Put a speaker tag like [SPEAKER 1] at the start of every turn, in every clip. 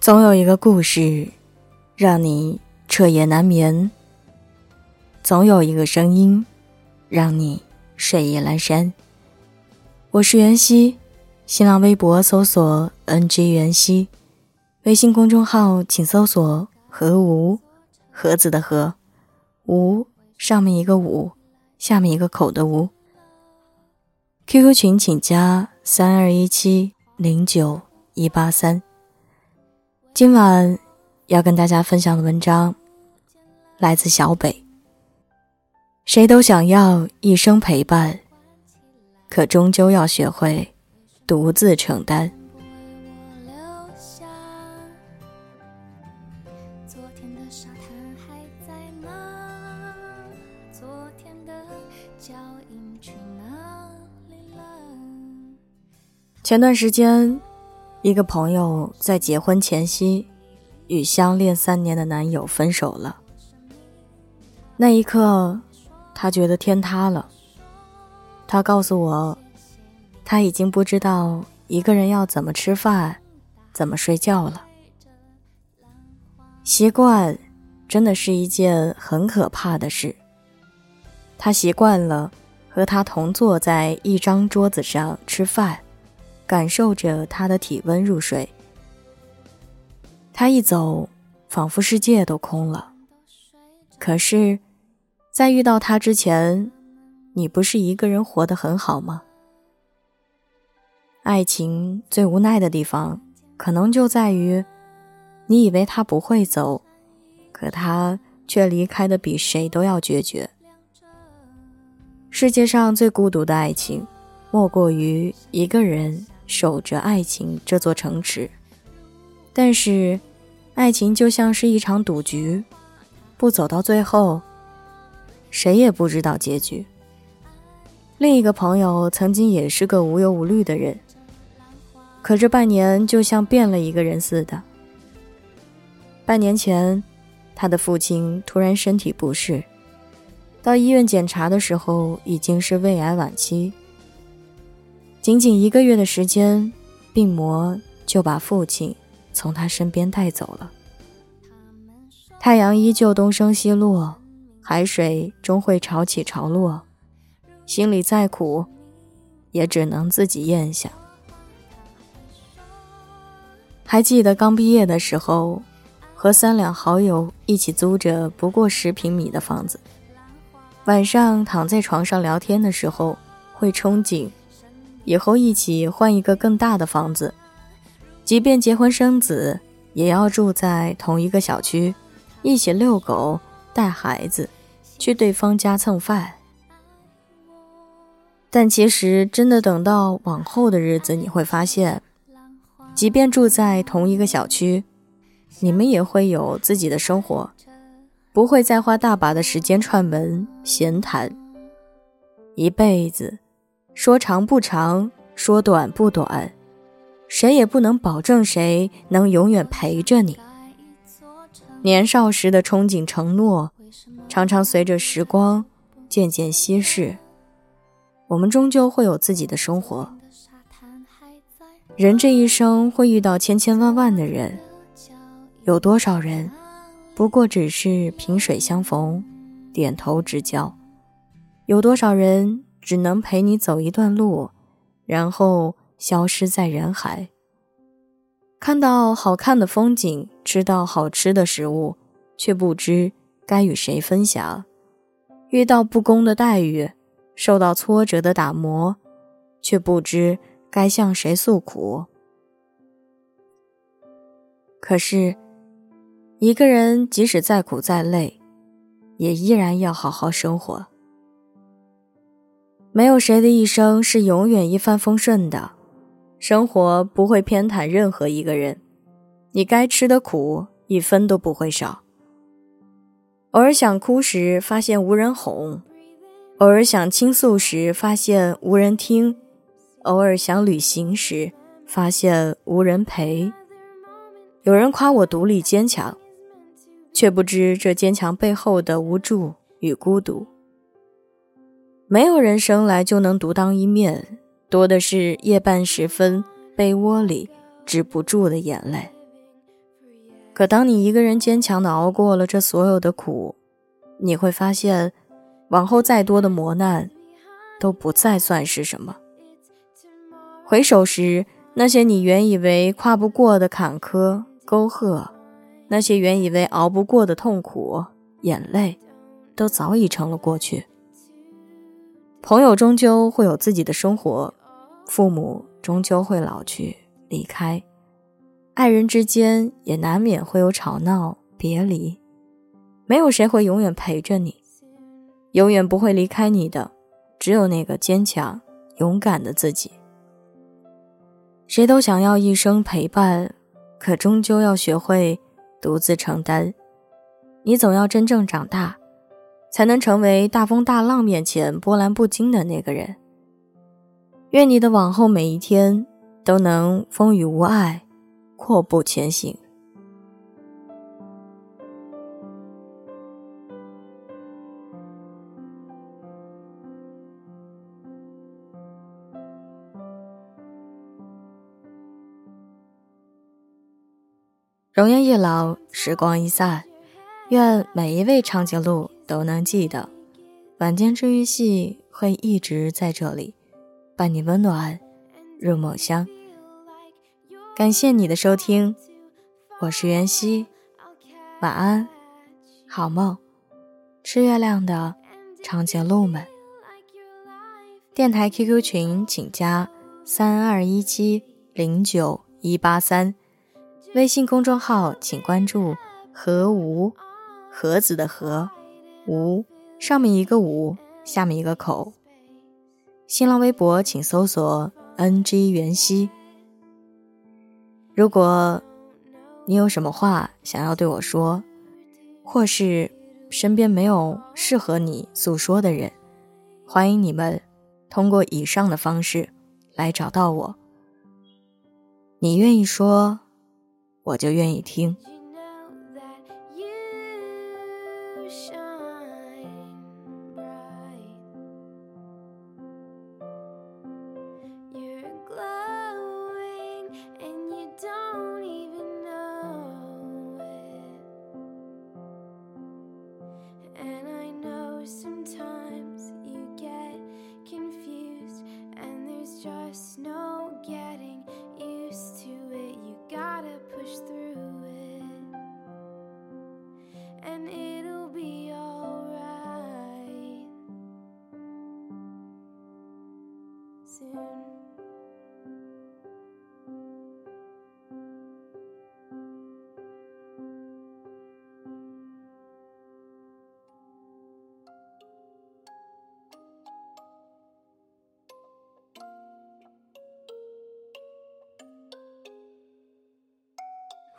[SPEAKER 1] 总有一个故事，让你彻夜难眠；总有一个声音，让你睡意阑珊。我是袁熙，新浪微博搜索 “ng 袁熙”，微信公众号请搜索“何无盒子的盒无”，上面一个五，下面一个口的无。QQ 群请加三二一七零九一八三。今晚要跟大家分享的文章来自小北。谁都想要一生陪伴，可终究要学会独自承担。前段时间。一个朋友在结婚前夕，与相恋三年的男友分手了。那一刻，他觉得天塌了。他告诉我，他已经不知道一个人要怎么吃饭，怎么睡觉了。习惯，真的是一件很可怕的事。他习惯了和他同坐在一张桌子上吃饭。感受着他的体温入睡，他一走，仿佛世界都空了。可是，在遇到他之前，你不是一个人活得很好吗？爱情最无奈的地方，可能就在于，你以为他不会走，可他却离开的比谁都要决绝。世界上最孤独的爱情，莫过于一个人。守着爱情这座城池，但是，爱情就像是一场赌局，不走到最后，谁也不知道结局。另一个朋友曾经也是个无忧无虑的人，可这半年就像变了一个人似的。半年前，他的父亲突然身体不适，到医院检查的时候已经是胃癌晚期。仅仅一个月的时间，病魔就把父亲从他身边带走了。太阳依旧东升西落，海水终会潮起潮落，心里再苦，也只能自己咽下。还记得刚毕业的时候，和三两好友一起租着不过十平米的房子，晚上躺在床上聊天的时候，会憧憬。以后一起换一个更大的房子，即便结婚生子，也要住在同一个小区，一起遛狗、带孩子，去对方家蹭饭。但其实，真的等到往后的日子，你会发现，即便住在同一个小区，你们也会有自己的生活，不会再花大把的时间串门闲谈，一辈子。说长不长，说短不短，谁也不能保证谁能永远陪着你。年少时的憧憬、承诺，常常随着时光渐渐稀释。我们终究会有自己的生活。人这一生会遇到千千万万的人，有多少人，不过只是萍水相逢，点头之交？有多少人？只能陪你走一段路，然后消失在人海。看到好看的风景，吃到好吃的食物，却不知该与谁分享；遇到不公的待遇，受到挫折的打磨，却不知该向谁诉苦。可是，一个人即使再苦再累，也依然要好好生活。没有谁的一生是永远一帆风顺的，生活不会偏袒任何一个人，你该吃的苦一分都不会少。偶尔想哭时，发现无人哄；偶尔想倾诉时，发现无人听；偶尔想旅行时，发现无人陪。有人夸我独立坚强，却不知这坚强背后的无助与孤独。没有人生来就能独当一面，多的是夜半时分被窝里止不住的眼泪。可当你一个人坚强的熬过了这所有的苦，你会发现，往后再多的磨难，都不再算是什么。回首时，那些你原以为跨不过的坎坷沟壑，那些原以为熬不过的痛苦眼泪，都早已成了过去。朋友终究会有自己的生活，父母终究会老去离开。爱人之间也难免会有吵闹、别离，没有谁会永远陪着你，永远不会离开你的，只有那个坚强、勇敢的自己。谁都想要一生陪伴，可终究要学会独自承担。你总要真正长大，才能成为大风大浪面前波澜不惊的那个人。愿你的往后每一天都能风雨无碍。阔步前行。容颜易老，时光易散，愿每一位长颈鹿都能记得，晚间治愈系会一直在这里，伴你温暖入梦乡。感谢你的收听，我是袁熙，晚安，好梦，吃月亮的长颈鹿们。电台 QQ 群请加三二一七零九一八三，微信公众号请关注和无盒子的和无上面一个五，下面一个口。新浪微博请搜索 NG 袁熙。如果你有什么话想要对我说，或是身边没有适合你诉说的人，欢迎你们通过以上的方式来找到我。你愿意说，我就愿意听。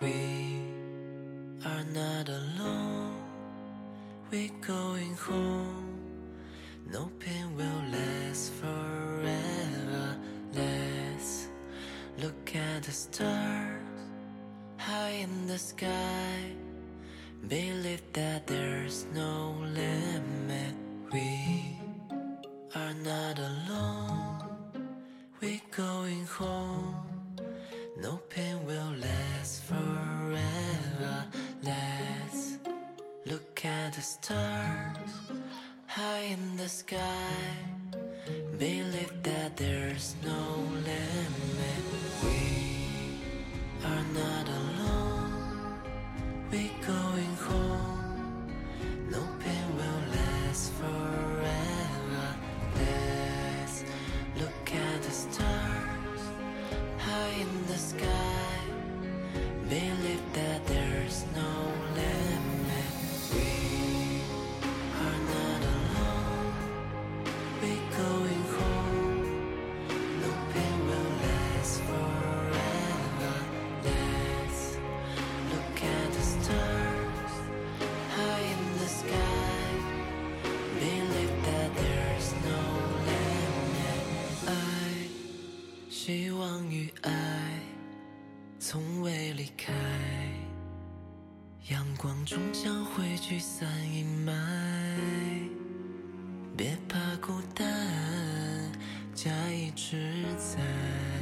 [SPEAKER 2] We are not alone, we're going home. No pain will last forever. Let's look at the stars high in the sky. Believe that there's no limit. We are not alone, we're going home. No pain will last forever. Let's look at the stars high in the sky. Believe that there's no limit. We are not alone. 阳光终将会驱散阴霾。别怕孤单，家一直在。